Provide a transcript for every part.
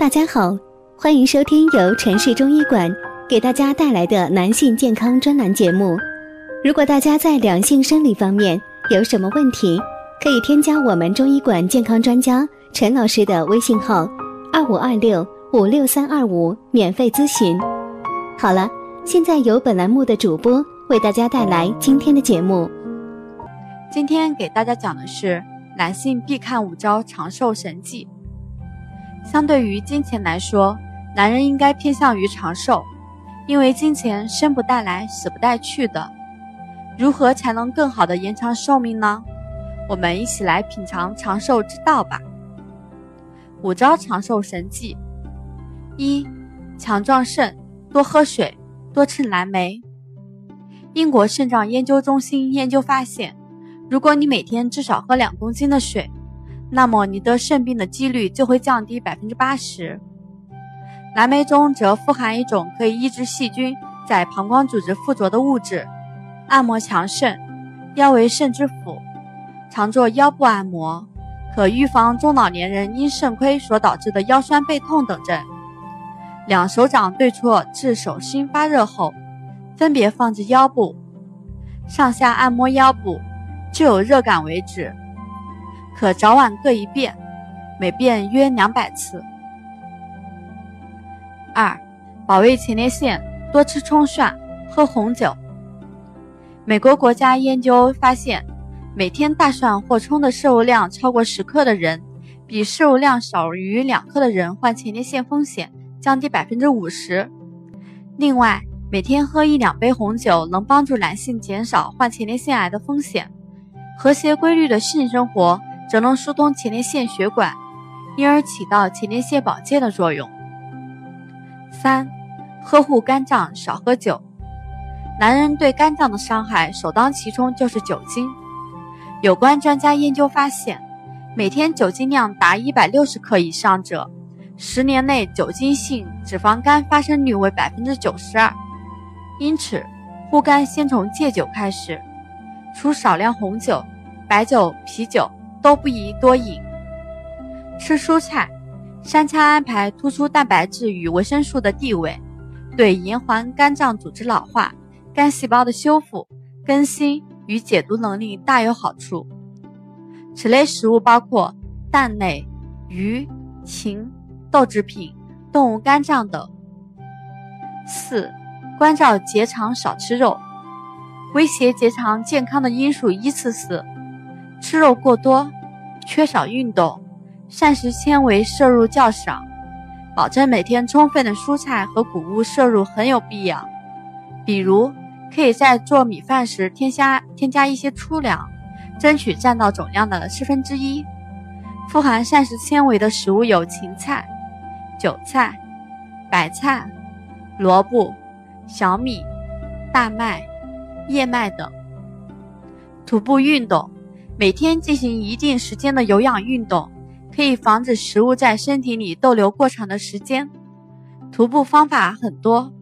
大家好，欢迎收听由城市中医馆给大家带来的男性健康专栏节目。如果大家在两性生理方面有什么问题，可以添加我们中医馆健康专家陈老师的微信号：二五二六五六三二五，免费咨询。好了，现在由本栏目的主播为大家带来今天的节目。今天给大家讲的是男性必看五招长寿神技。相对于金钱来说，男人应该偏向于长寿，因为金钱生不带来，死不带去的。如何才能更好的延长寿命呢？我们一起来品尝长寿之道吧。五招长寿神技：一、强壮肾，多喝水，多吃蓝莓。英国肾脏研究中心研究发现，如果你每天至少喝两公斤的水。那么你得肾病的几率就会降低百分之八十。蓝莓中则富含一种可以抑制细菌在膀胱组织附着的物质。按摩强肾，腰为肾之府，常做腰部按摩，可预防中老年人因肾亏所导致的腰酸背痛等症。两手掌对错至手心发热后，分别放置腰部，上下按摩腰部，至有热感为止。可早晚各一遍，每遍约两百次。二、保卫前列腺，多吃葱蒜，喝红酒。美国国家研究发现，每天大蒜或葱的摄入量超过十克的人，比摄入量少于两克的人患前列腺风险降低百分之五十。另外，每天喝一两杯红酒能帮助男性减少患前列腺癌的风险。和谐规律的性生活。则能疏通前列腺血管，因而起到前列腺保健的作用。三、呵护肝脏，少喝酒。男人对肝脏的伤害首当其冲就是酒精。有关专家研究发现，每天酒精量达一百六十克以上者，十年内酒精性脂肪肝发生率为百分之九十二。因此，护肝先从戒酒开始，除少量红酒、白酒、啤酒。都不宜多饮。吃蔬菜，三餐安排突出蛋白质与维生素的地位，对延缓肝脏组织老化、肝细胞的修复、更新与解毒能力大有好处。此类食物包括蛋类、鱼、禽、豆制品、动物肝脏等。四、关照结肠，少吃肉。威胁结肠健康的因素依次是。吃肉过多，缺少运动，膳食纤维摄入较少，保证每天充分的蔬菜和谷物摄入很有必要。比如，可以在做米饭时添加添加一些粗粮，争取占到总量的四分之一。富含膳食纤维的食物有芹菜、韭菜、白菜、萝卜、小米、大麦、燕麦等。徒步运动。每天进行一定时间的有氧运动，可以防止食物在身体里逗留过长的时间。徒步方法很多，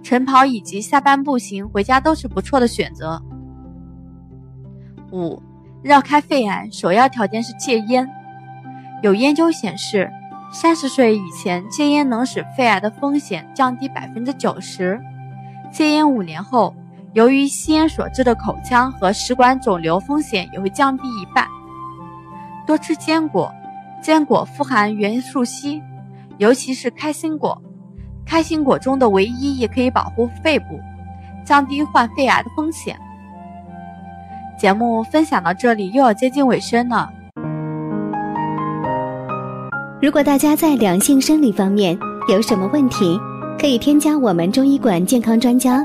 晨跑以及下班步行回家都是不错的选择。五、绕开肺癌，首要条件是戒烟。有研究显示，三十岁以前戒烟能使肺癌的风险降低百分之九十。戒烟五年后。由于吸烟所致的口腔和食管肿瘤风险也会降低一半。多吃坚果，坚果富含元素硒，尤其是开心果。开心果中的维 E 也可以保护肺部，降低患肺癌的风险。节目分享到这里又要接近尾声了。如果大家在良性生理方面有什么问题，可以添加我们中医馆健康专家。